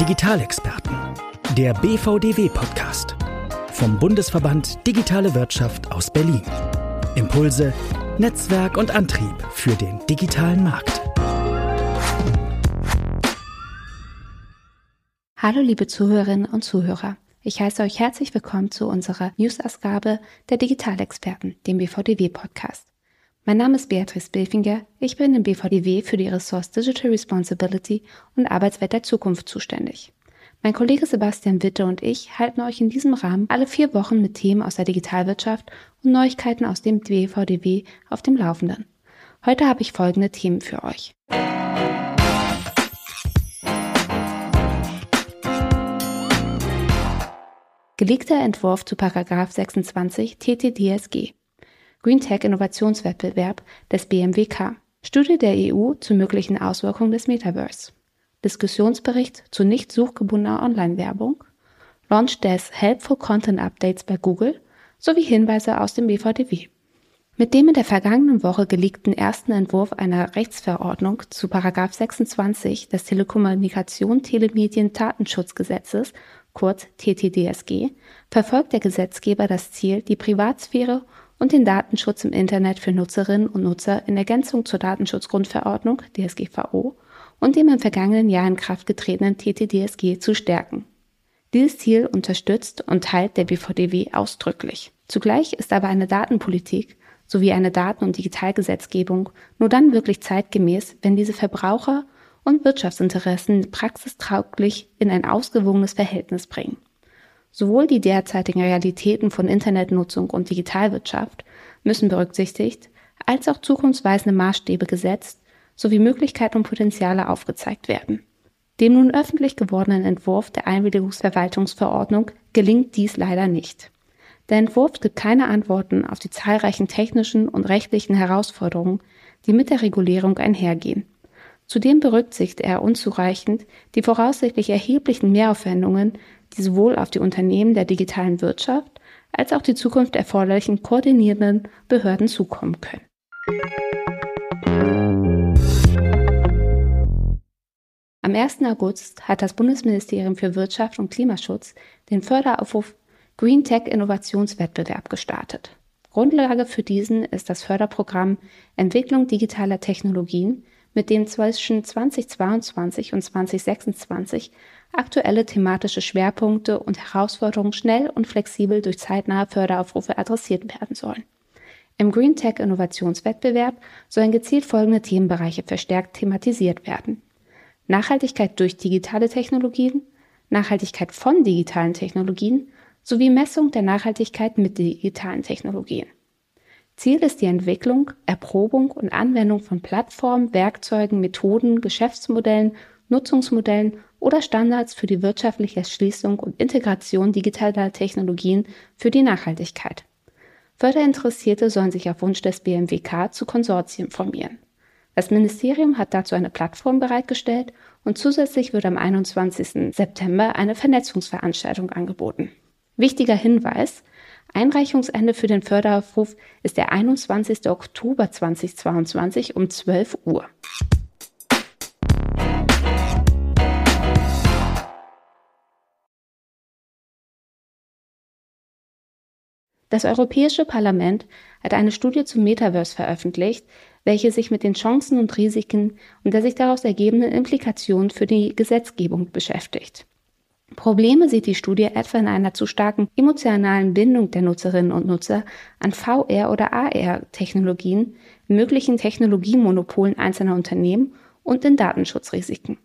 Digitalexperten. Der BVDW-Podcast. Vom Bundesverband Digitale Wirtschaft aus Berlin. Impulse, Netzwerk und Antrieb für den digitalen Markt. Hallo liebe Zuhörerinnen und Zuhörer. Ich heiße euch herzlich willkommen zu unserer News-Ausgabe der Digitalexperten, dem BVDW-Podcast. Mein Name ist Beatrice Bilfinger. Ich bin im BVDW für die Ressource Digital Responsibility und Arbeitswelt der Zukunft zuständig. Mein Kollege Sebastian Witte und ich halten euch in diesem Rahmen alle vier Wochen mit Themen aus der Digitalwirtschaft und Neuigkeiten aus dem BVDW auf dem Laufenden. Heute habe ich folgende Themen für euch. Gelegter Entwurf zu Paragraph 26 TTDSG. Green Tech Innovationswettbewerb des BMWK. Studie der EU zu möglichen Auswirkungen des Metaverse. Diskussionsbericht zu nicht suchgebundener Online-Werbung. Launch des Helpful Content Updates bei Google sowie Hinweise aus dem BVDW. Mit dem in der vergangenen Woche geleakten ersten Entwurf einer Rechtsverordnung zu 26 des Telekommunikation Telemedien Datenschutzgesetzes, kurz TTDSG, verfolgt der Gesetzgeber das Ziel, die Privatsphäre und den Datenschutz im Internet für Nutzerinnen und Nutzer in Ergänzung zur Datenschutzgrundverordnung DSGVO und dem im vergangenen Jahr in Kraft getretenen TTDSG zu stärken. Dieses Ziel unterstützt und teilt der BVDW ausdrücklich. Zugleich ist aber eine Datenpolitik sowie eine Daten- und Digitalgesetzgebung nur dann wirklich zeitgemäß, wenn diese Verbraucher und Wirtschaftsinteressen praxistauglich in ein ausgewogenes Verhältnis bringen. Sowohl die derzeitigen Realitäten von Internetnutzung und Digitalwirtschaft müssen berücksichtigt, als auch zukunftsweisende Maßstäbe gesetzt sowie Möglichkeiten und Potenziale aufgezeigt werden. Dem nun öffentlich gewordenen Entwurf der Einwilligungsverwaltungsverordnung gelingt dies leider nicht. Der Entwurf gibt keine Antworten auf die zahlreichen technischen und rechtlichen Herausforderungen, die mit der Regulierung einhergehen. Zudem berücksichtigt er unzureichend die voraussichtlich erheblichen Mehraufwendungen, die sowohl auf die Unternehmen der digitalen Wirtschaft als auch die Zukunft erforderlichen koordinierenden Behörden zukommen können. Am 1. August hat das Bundesministerium für Wirtschaft und Klimaschutz den Förderaufruf Green Tech Innovationswettbewerb gestartet. Grundlage für diesen ist das Förderprogramm Entwicklung digitaler Technologien, mit dem zwischen 2022 und 2026 aktuelle thematische Schwerpunkte und Herausforderungen schnell und flexibel durch zeitnahe Förderaufrufe adressiert werden sollen. Im Green Tech Innovationswettbewerb sollen gezielt folgende Themenbereiche verstärkt thematisiert werden. Nachhaltigkeit durch digitale Technologien, Nachhaltigkeit von digitalen Technologien sowie Messung der Nachhaltigkeit mit digitalen Technologien. Ziel ist die Entwicklung, Erprobung und Anwendung von Plattformen, Werkzeugen, Methoden, Geschäftsmodellen, Nutzungsmodellen oder Standards für die wirtschaftliche Erschließung und Integration digitaler Technologien für die Nachhaltigkeit. Förderinteressierte sollen sich auf Wunsch des BMWK zu Konsortien formieren. Das Ministerium hat dazu eine Plattform bereitgestellt und zusätzlich wird am 21. September eine Vernetzungsveranstaltung angeboten. Wichtiger Hinweis, Einreichungsende für den Förderaufruf ist der 21. Oktober 2022 um 12 Uhr. Das Europäische Parlament hat eine Studie zum Metaverse veröffentlicht, welche sich mit den Chancen und Risiken und der sich daraus ergebenden Implikationen für die Gesetzgebung beschäftigt. Probleme sieht die Studie etwa in einer zu starken emotionalen Bindung der Nutzerinnen und Nutzer an VR- oder AR-Technologien, möglichen Technologiemonopolen einzelner Unternehmen und in Datenschutzrisiken.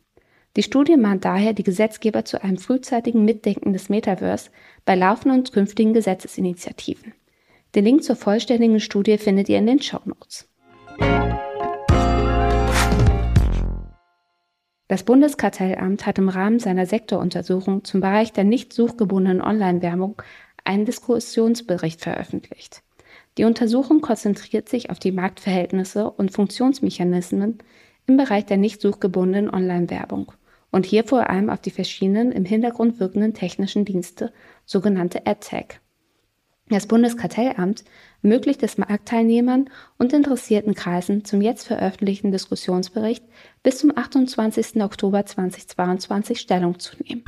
Die Studie mahnt daher die Gesetzgeber zu einem frühzeitigen Mitdenken des Metaverse bei laufenden und künftigen Gesetzesinitiativen. Den Link zur vollständigen Studie findet ihr in den Show Notes. Das Bundeskartellamt hat im Rahmen seiner Sektoruntersuchung zum Bereich der nicht suchgebundenen Online-Werbung einen Diskussionsbericht veröffentlicht. Die Untersuchung konzentriert sich auf die Marktverhältnisse und Funktionsmechanismen im Bereich der nicht suchgebundenen Online-Werbung und hier vor allem auf die verschiedenen im Hintergrund wirkenden technischen Dienste, sogenannte AdTech. Das Bundeskartellamt ermöglicht es Marktteilnehmern und interessierten Kreisen zum jetzt veröffentlichten Diskussionsbericht bis zum 28. Oktober 2022 Stellung zu nehmen.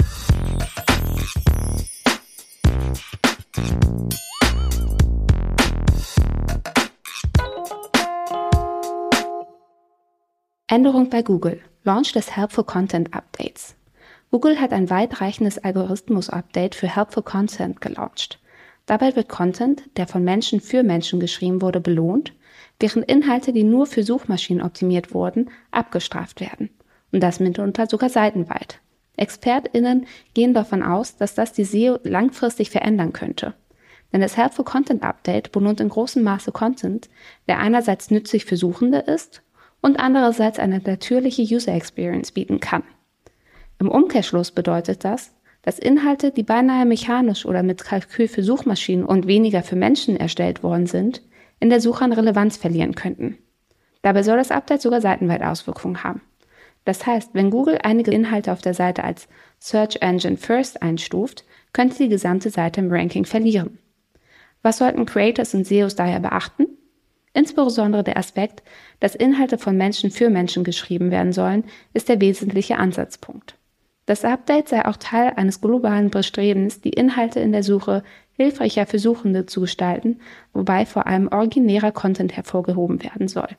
Änderung bei Google. Launch des Helpful Content Updates. Google hat ein weitreichendes Algorithmus-Update für Helpful Content gelauncht. Dabei wird Content, der von Menschen für Menschen geschrieben wurde, belohnt, während Inhalte, die nur für Suchmaschinen optimiert wurden, abgestraft werden. Und das mitunter sogar seitenweit. ExpertInnen gehen davon aus, dass das die SEO langfristig verändern könnte. Denn das Helpful Content Update belohnt in großem Maße Content, der einerseits nützlich für Suchende ist und andererseits eine natürliche User Experience bieten kann. Im Umkehrschluss bedeutet das, dass Inhalte, die beinahe mechanisch oder mit Kalkül für Suchmaschinen und weniger für Menschen erstellt worden sind, in der Suche an Relevanz verlieren könnten. Dabei soll das Update sogar seitenweit Auswirkungen haben. Das heißt, wenn Google einige Inhalte auf der Seite als Search Engine First einstuft, könnte die gesamte Seite im Ranking verlieren. Was sollten Creators und SEOs daher beachten? Insbesondere der Aspekt, dass Inhalte von Menschen für Menschen geschrieben werden sollen, ist der wesentliche Ansatzpunkt. Das Update sei auch Teil eines globalen Bestrebens, die Inhalte in der Suche hilfreicher für Suchende zu gestalten, wobei vor allem originärer Content hervorgehoben werden soll.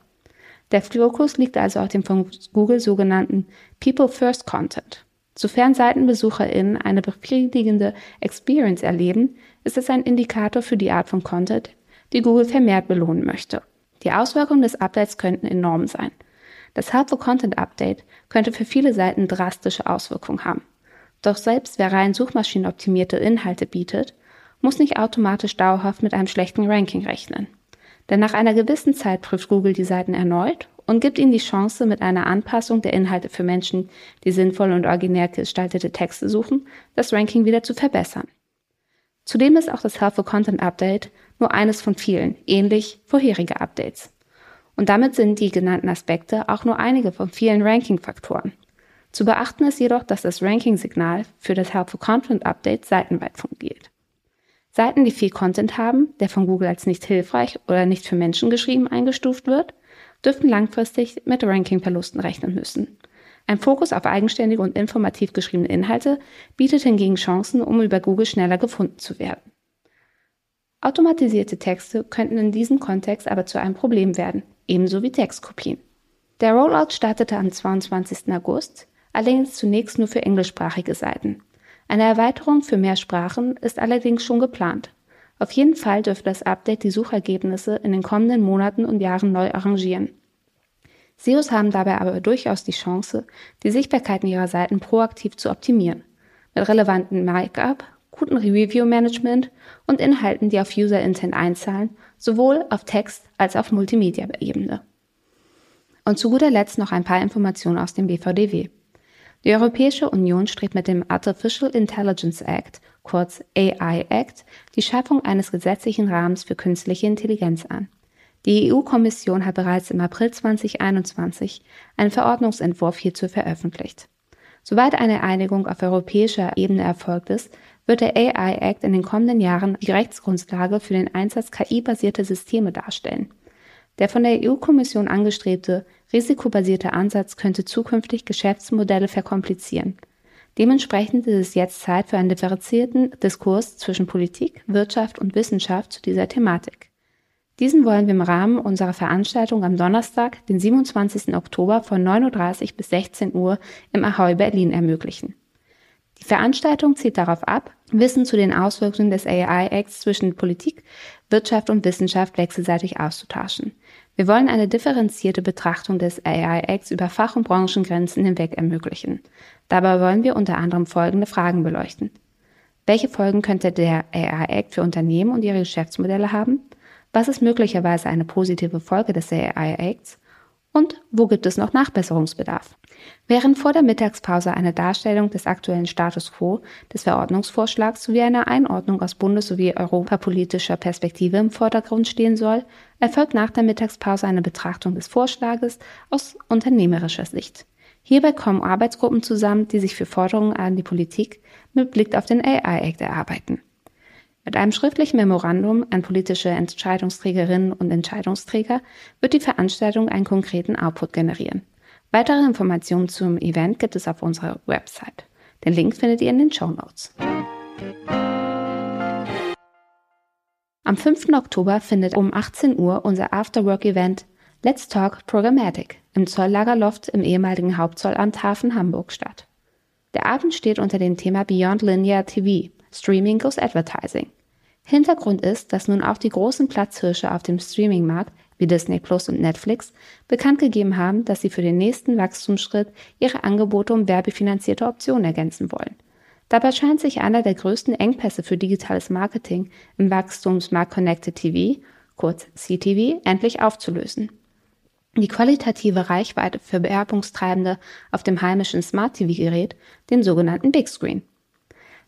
Der Fokus liegt also auf dem von Google sogenannten People First Content. Sofern SeitenbesucherInnen eine befriedigende Experience erleben, ist es ein Indikator für die Art von Content, die Google vermehrt belohnen möchte. Die Auswirkungen des Updates könnten enorm sein. Das Helpful Content Update könnte für viele Seiten drastische Auswirkungen haben. Doch selbst wer rein suchmaschinenoptimierte Inhalte bietet, muss nicht automatisch dauerhaft mit einem schlechten Ranking rechnen. Denn nach einer gewissen Zeit prüft Google die Seiten erneut und gibt ihnen die Chance, mit einer Anpassung der Inhalte für Menschen, die sinnvoll und originär gestaltete Texte suchen, das Ranking wieder zu verbessern. Zudem ist auch das Helpful Content Update nur eines von vielen, ähnlich vorherige Updates. Und damit sind die genannten Aspekte auch nur einige von vielen Ranking-Faktoren. Zu beachten ist jedoch, dass das Ranking-Signal für das Helpful Content Update seitenweit fungiert. Seiten, die viel Content haben, der von Google als nicht hilfreich oder nicht für Menschen geschrieben eingestuft wird, dürften langfristig mit Ranking-Verlusten rechnen müssen. Ein Fokus auf eigenständige und informativ geschriebene Inhalte bietet hingegen Chancen, um über Google schneller gefunden zu werden. Automatisierte Texte könnten in diesem Kontext aber zu einem Problem werden, ebenso wie Textkopien. Der Rollout startete am 22. August, allerdings zunächst nur für englischsprachige Seiten. Eine Erweiterung für mehr Sprachen ist allerdings schon geplant. Auf jeden Fall dürfte das Update die Suchergebnisse in den kommenden Monaten und Jahren neu arrangieren. SEOs haben dabei aber durchaus die Chance, die Sichtbarkeiten ihrer Seiten proaktiv zu optimieren. Mit relevanten Markup, gutem Review-Management und Inhalten, die auf User-Intent einzahlen, sowohl auf Text- als auch Multimedia-Ebene. Und zu guter Letzt noch ein paar Informationen aus dem BVDW. Die Europäische Union strebt mit dem Artificial Intelligence Act, kurz AI Act, die Schaffung eines gesetzlichen Rahmens für künstliche Intelligenz an. Die EU-Kommission hat bereits im April 2021 einen Verordnungsentwurf hierzu veröffentlicht. Soweit eine Einigung auf europäischer Ebene erfolgt ist, wird der AI Act in den kommenden Jahren die Rechtsgrundlage für den Einsatz KI-basierter Systeme darstellen. Der von der EU-Kommission angestrebte risikobasierte Ansatz könnte zukünftig Geschäftsmodelle verkomplizieren. Dementsprechend ist es jetzt Zeit für einen differenzierten Diskurs zwischen Politik, Wirtschaft und Wissenschaft zu dieser Thematik. Diesen wollen wir im Rahmen unserer Veranstaltung am Donnerstag, den 27. Oktober von 9.30 Uhr bis 16 Uhr im Ahoy Berlin ermöglichen. Die Veranstaltung zielt darauf ab, Wissen zu den Auswirkungen des AI-Acts zwischen Politik, Wirtschaft und Wissenschaft wechselseitig auszutauschen. Wir wollen eine differenzierte Betrachtung des AI-Acts über Fach- und Branchengrenzen hinweg ermöglichen. Dabei wollen wir unter anderem folgende Fragen beleuchten. Welche Folgen könnte der AI-Act für Unternehmen und ihre Geschäftsmodelle haben? Was ist möglicherweise eine positive Folge des AI-Acts? Und wo gibt es noch Nachbesserungsbedarf? Während vor der Mittagspause eine Darstellung des aktuellen Status quo des Verordnungsvorschlags sowie eine Einordnung aus bundes- sowie europapolitischer Perspektive im Vordergrund stehen soll, erfolgt nach der Mittagspause eine Betrachtung des Vorschlages aus unternehmerischer Sicht. Hierbei kommen Arbeitsgruppen zusammen, die sich für Forderungen an die Politik mit Blick auf den AI-Act erarbeiten. Mit einem schriftlichen Memorandum an politische Entscheidungsträgerinnen und Entscheidungsträger wird die Veranstaltung einen konkreten Output generieren. Weitere Informationen zum Event gibt es auf unserer Website. Den Link findet ihr in den Show Notes. Am 5. Oktober findet um 18 Uhr unser Afterwork-Event Let's Talk Programmatic im Zolllagerloft im ehemaligen Hauptzollamt Hafen Hamburg statt. Der Abend steht unter dem Thema Beyond Linear TV, Streaming goes Advertising. Hintergrund ist, dass nun auch die großen Platzhirsche auf dem Streamingmarkt wie Disney Plus und Netflix bekannt gegeben haben, dass sie für den nächsten Wachstumsschritt ihre Angebote um werbefinanzierte Optionen ergänzen wollen. Dabei scheint sich einer der größten Engpässe für digitales Marketing im Wachstumsmarkt Connected TV, kurz CTV, endlich aufzulösen. Die qualitative Reichweite für Bewerbungstreibende auf dem heimischen Smart TV-Gerät, den sogenannten Big Screen.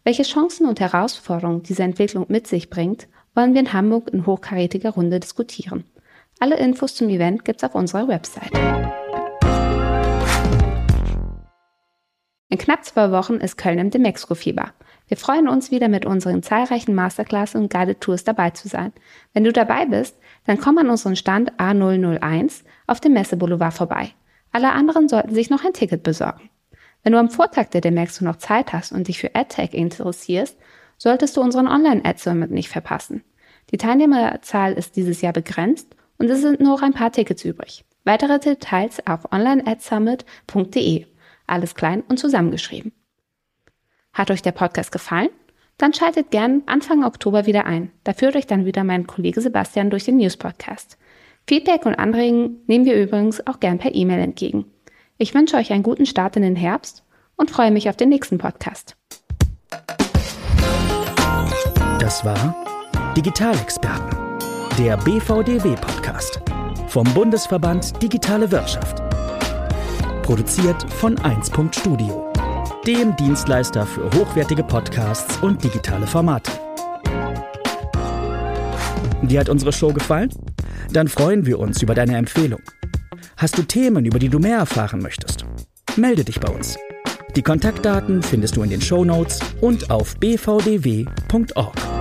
Welche Chancen und Herausforderungen diese Entwicklung mit sich bringt, wollen wir in Hamburg in hochkarätiger Runde diskutieren. Alle Infos zum Event gibt's auf unserer Website. In knapp zwei Wochen ist Köln im Demexco-Fieber. Wir freuen uns wieder mit unseren zahlreichen Masterclass und Guided Tours dabei zu sein. Wenn du dabei bist, dann komm an unseren Stand A001 auf dem Messeboulevard vorbei. Alle anderen sollten sich noch ein Ticket besorgen. Wenn du am Vortag der Demexco noch Zeit hast und dich für AdTech interessierst, solltest du unseren Online-Ad-Summit nicht verpassen. Die Teilnehmerzahl ist dieses Jahr begrenzt und es sind nur noch ein paar Tickets übrig. Weitere Details auf onlineadsummit.de. Alles klein und zusammengeschrieben. Hat euch der Podcast gefallen? Dann schaltet gern Anfang Oktober wieder ein. Da führt euch dann wieder mein Kollege Sebastian durch den News Podcast. Feedback und Anregungen nehmen wir übrigens auch gern per E-Mail entgegen. Ich wünsche euch einen guten Start in den Herbst und freue mich auf den nächsten Podcast. Das war Digitalexperten, der BVDW Podcast vom Bundesverband Digitale Wirtschaft. Produziert von 1. Studio, dem Dienstleister für hochwertige Podcasts und digitale Formate. Dir hat unsere Show gefallen? Dann freuen wir uns über deine Empfehlung. Hast du Themen, über die du mehr erfahren möchtest? Melde dich bei uns. Die Kontaktdaten findest du in den Show Notes und auf bvdw.org.